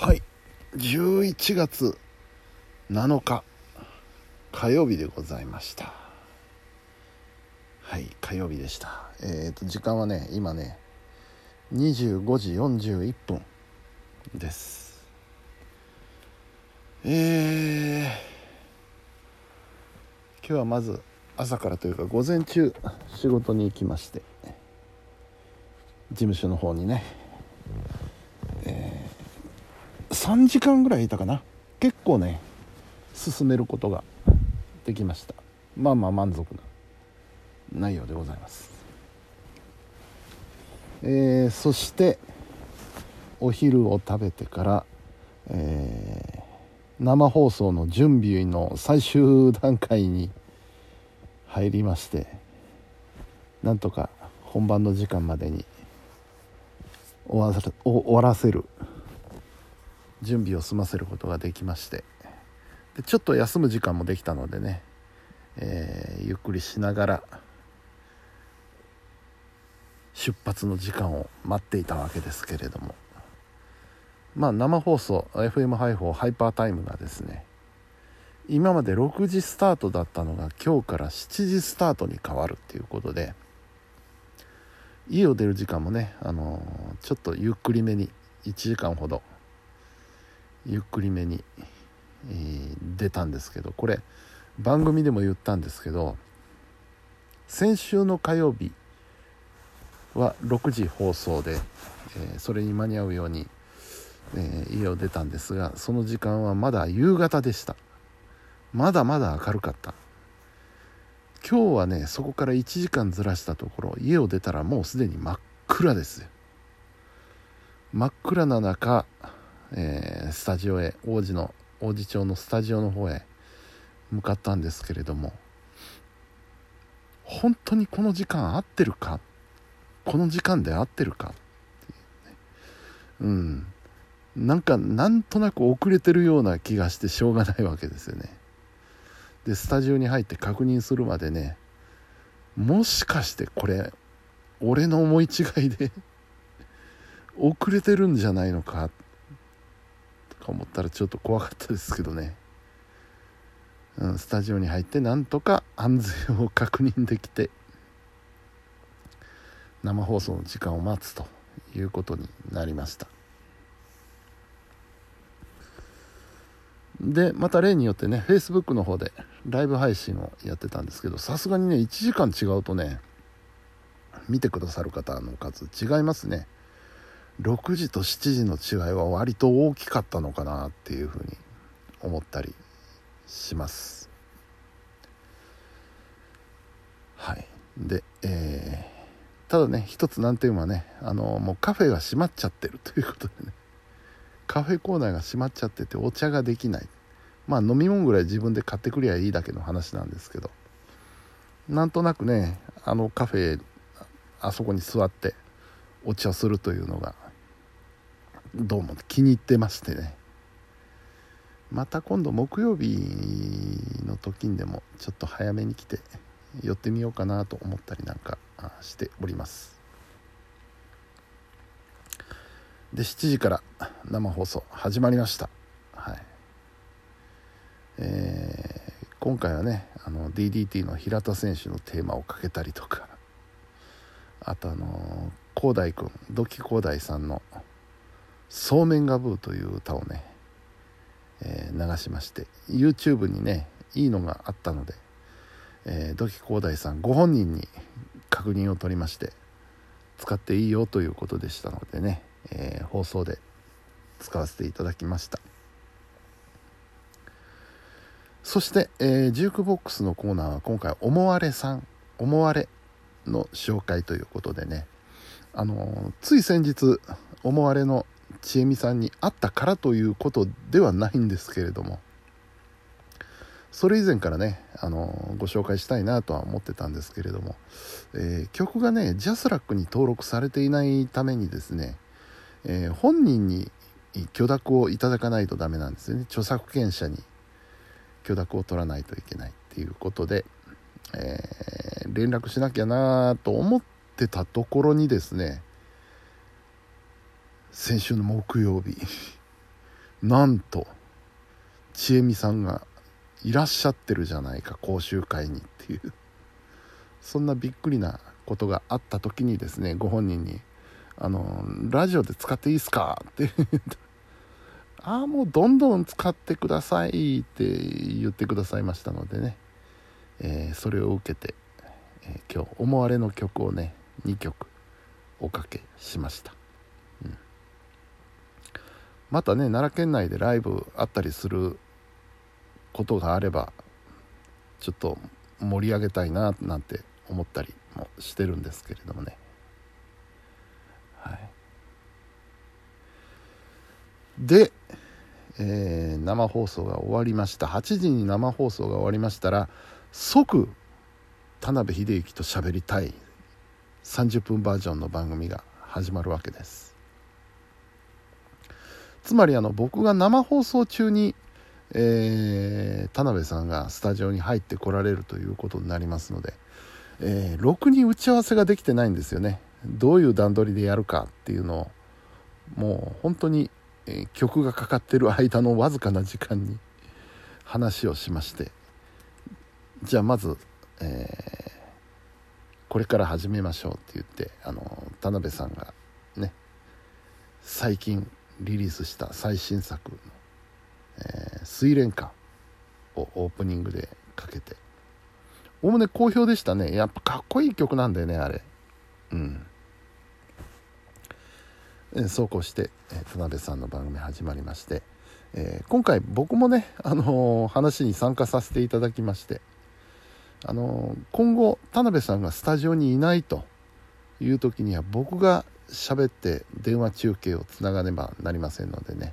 はい。11月7日火曜日でございました。はい火曜日でした。えっ、ー、と時間はね今ね25時41分です。えー、今日はまず朝からというか午前中仕事に行きまして事務所の方にね3時間ぐらいいたかな。結構ね進めることができました。まあまあ満足な内容でございます。えー、そしてお昼を食べてから、えー、生放送の準備の最終段階に入りましてなんとか本番の時間までに終わらせる準備を済ませることができましてでちょっと休む時間もできたのでね、えー、ゆっくりしながら出発の時間を待っていたわけですけれども。まあ生放送 FM 配報ハイパータイムがですね今まで6時スタートだったのが今日から7時スタートに変わるっていうことで家を出る時間もね、あのー、ちょっとゆっくりめに1時間ほどゆっくりめに、えー、出たんですけどこれ番組でも言ったんですけど先週の火曜日は6時放送で、えー、それに間に合うように、えー、家を出たんですがその時間はまだ夕方でした。まだまだ明るかった。今日はねそこから1時間ずらしたところ家を出たらもうすでに真っ暗です真っ暗な中えー、スタジオへ王子の王子町のスタジオの方へ向かったんですけれども本当にこの時間合ってるか？この時間で合ってるか？っていうねうん。なんかなんとなく遅れてるような気がしてしょうがないわけですよね。でスタジオに入って確認するまでねもしかしてこれ俺の思い違いで 遅れてるんじゃないのか？か思ったらちょっと怖かったですけどね、うん、スタジオに入ってなんとか安全を確認できて生放送の時間を待つということになりました。でまた例によってね Facebook の方でライブ配信をやってたんですけどさすがにね1時間違うとね見てくださる方の数違いますね。6時と7時の違いは割と大きかったのかなっていうふうに思ったりします。はい。でえー、ただね一つ難点はねあのもうカフェが閉まっちゃってるということでね。カフェコーナーが閉まっちゃっててお茶ができない。まあ飲み物ぐらい自分で買ってくりゃいいだけの話なんですけど。なんとなくねあのカフェあそこに座ってお茶するというのがどうも気に入ってましてね。また今度木曜日の時にでもちょっと早めに来て寄ってみようかなと思ったりなんかしております。で7時から生放送始まりました。はい。えー、今回はねあの DDT の平田選手のテーマをかけたりとか。あとあの広大君土器広大さんの「そうめんガブーという歌をね、えー、流しまして YouTube にねいいのがあったので、えー、土器広大さんご本人に確認を取りまして使っていいよということでしたのでね、えー、放送で使わせていただきました。そして、えー、ジュークボックスのコーナーは今回「思われさん」「思われ」の紹介ということでねあのつい先日思われのちえみさんに会ったからということではないんですけれどもそれ以前からねあのご紹介したいなとは思ってたんですけれども、えー、曲がねジャスラックに登録されていないためにですね、えー、本人に許諾をいただかないとダメなんですよね。著作権者に許諾を取らないといけないっていうことで、えー、連絡しなきゃなと思ってたところにですね先週の木曜日なんと千恵美さんがいらっしゃってるじゃないか講習会にっていう。そんなびっくりなことがあった時にですねご本人に「あのラジオで使っていいですか?」って。ああもうどんどん使ってくださいって言ってくださいましたのでね、えー、それを受けて、えー、今日思われの曲をね2曲おかけしました、またね奈良県内でライブあったりすることがあればちょっと盛り上げたいななんて思ったりもしてるんですけれどもね。はい。で、えー、生放送が終わりました。8時に生放送が終わりましたら即田辺秀幸と喋りたい30分バージョンの番組が始まるわけです。つまりあの僕が生放送中に、えー、田辺さんがスタジオに入ってこられるということになりますので、えー、ろくに打ち合わせができてないんですよね。どういう段取りでやるかっていうのをもう本当に、えー、曲がかかってる間のわずかな時間に 話をしまして。じゃあまず、えー、これから始めましょうって言ってあの田辺さんがね最近リリースした最新作の「えー、水蓮花」をオープニングでかけて。おおむね好評でしたね。やっぱかっこいい曲なんだよねあれ。うん。そうこうして、え、田辺さんの番組始まりまして、えー、今回僕もね、あのー、話に参加させていただきまして。あの今後田辺さんがスタジオにいないという時には僕が喋って電話中継をつながねばなりませんのでね、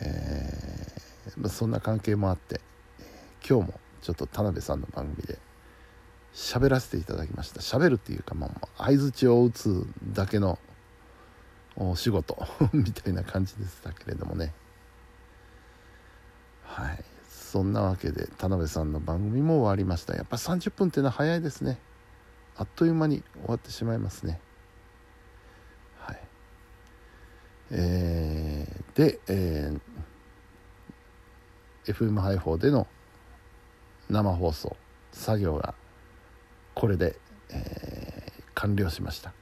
えー、そんな関係もあって今日もちょっと田辺さんの番組で喋らせていただきました。喋るっていうか、まあ、相づちを打つだけのお仕事 みたいな感じでしたけれどもね。はい。そんなわけで田辺さんの番組も終わりました。やっぱ30分っていうのは早いですね。あっという間に終わってしまいますね。はい。えー、で、えー、FM 配報での生放送作業がこれで、えー、完了しました。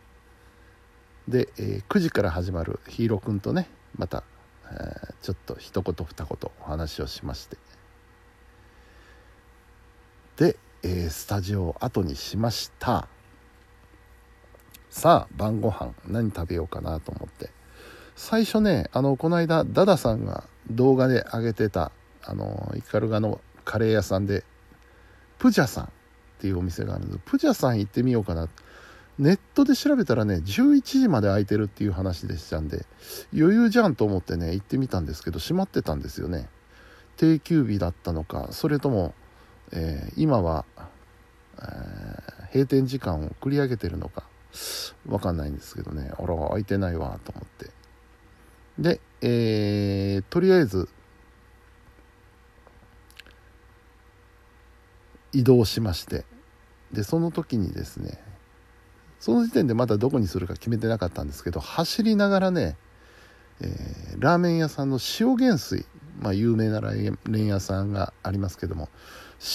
で、えー、9時から始まるヒーローくんとねまた、えー、ちょっと一言二言お話をしまして。で、えー、スタジオを後にしました。さあ晩ご飯何食べようかなと思って。最初ねあのこの間ダダさんが動画で上げてたあのイカルガのカレー屋さんでプジャさんっていうお店があるんです。プジャさん行ってみようかな。ネットで調べたらね11時まで空いてるっていう話でしたんで余裕じゃんと思ってね行ってみたんですけど閉まってたんですよね。定休日だったのかそれともえー、今は、えー、閉店時間を繰り上げてるのかわかんないんですけどね。あら空いてないわと思って。で、えー、とりあえず移動しまして。でその時にですねその時点でまだどこにするか決めてなかったんですけど走りながらね、えー、ラーメン屋さんの塩元水まあ有名なラーメン屋さんがありますけども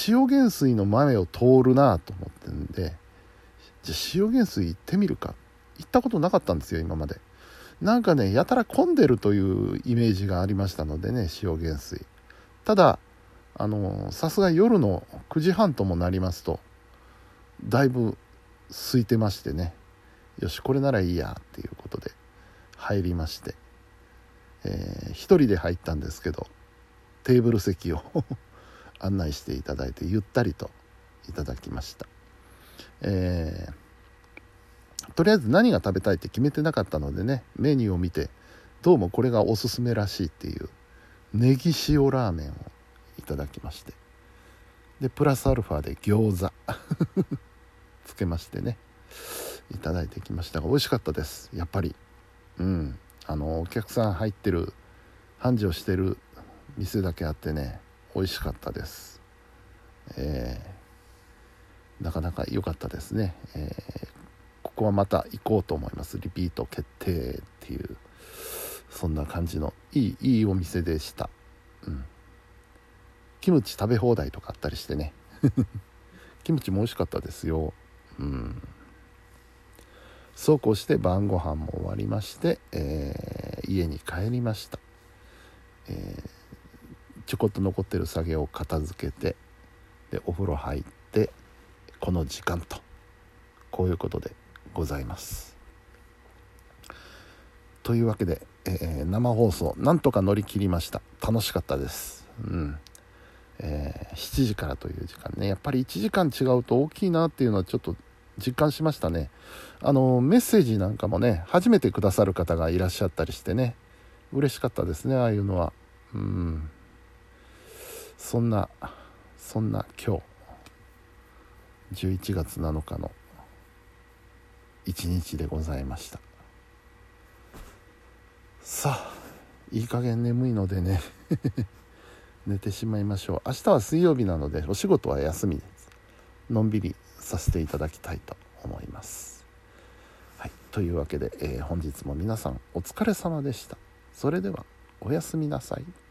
塩原水の豆を通るなと思ってんでじゃあ塩原水行ってみるか。行ったことなかったんですよ今まで。なんかねやたら混んでるというイメージがありましたのでね塩原水。ただあのさすが夜の9時半ともなりますとだいぶ空いてましてね。よしこれならいいやっていうことで入りまして、えー、1人で入ったんですけどテーブル席を 案内していただいてゆったりといただきました、えー、とりあえず何が食べたいって決めてなかったのでねメニューを見てどうもこれがおすすめらしいっていうネギ塩ラーメンをいただきまして。でプラスアルファで餃子 つけましてねいただいてきましたが美味しかったです。やっぱり。うん。あのお客さん入ってる繁盛してる店だけあってね美味しかったです、えー、なかなか良かったですね、えー、ここはまた行こうと思います。リピート決定っていうそんな感じのいいいいお店でした。うん。キムチ食べ放題とかあったりしてね。キムチも美味しかったですよ。うん。そうこうして晩ご飯も終わりまして、えー、家に帰りました、えー、ちょこっと残ってる作業を片付けてでお風呂入ってこの時間とこういうことでございます。というわけで、えー、生放送なんとか乗り切りました。楽しかったです。うん。えー、7時からという時間ね。やっぱり1時間違うと大きいなっていうのはちょっと実感しましたね。あのメッセージなんかもね初めてくださる方がいらっしゃったりしてね。嬉しかったですねああいうのは。うん。そんなそんな今日11月7日の一日でございましたさあいい加減眠いのでね 寝てしまいましょう明日は水曜日なのでお仕事は休みですのんびりさせていただきたいと思います。はい、というわけで、えー、本日も皆さんお疲れ様でした。それではおやすみなさい。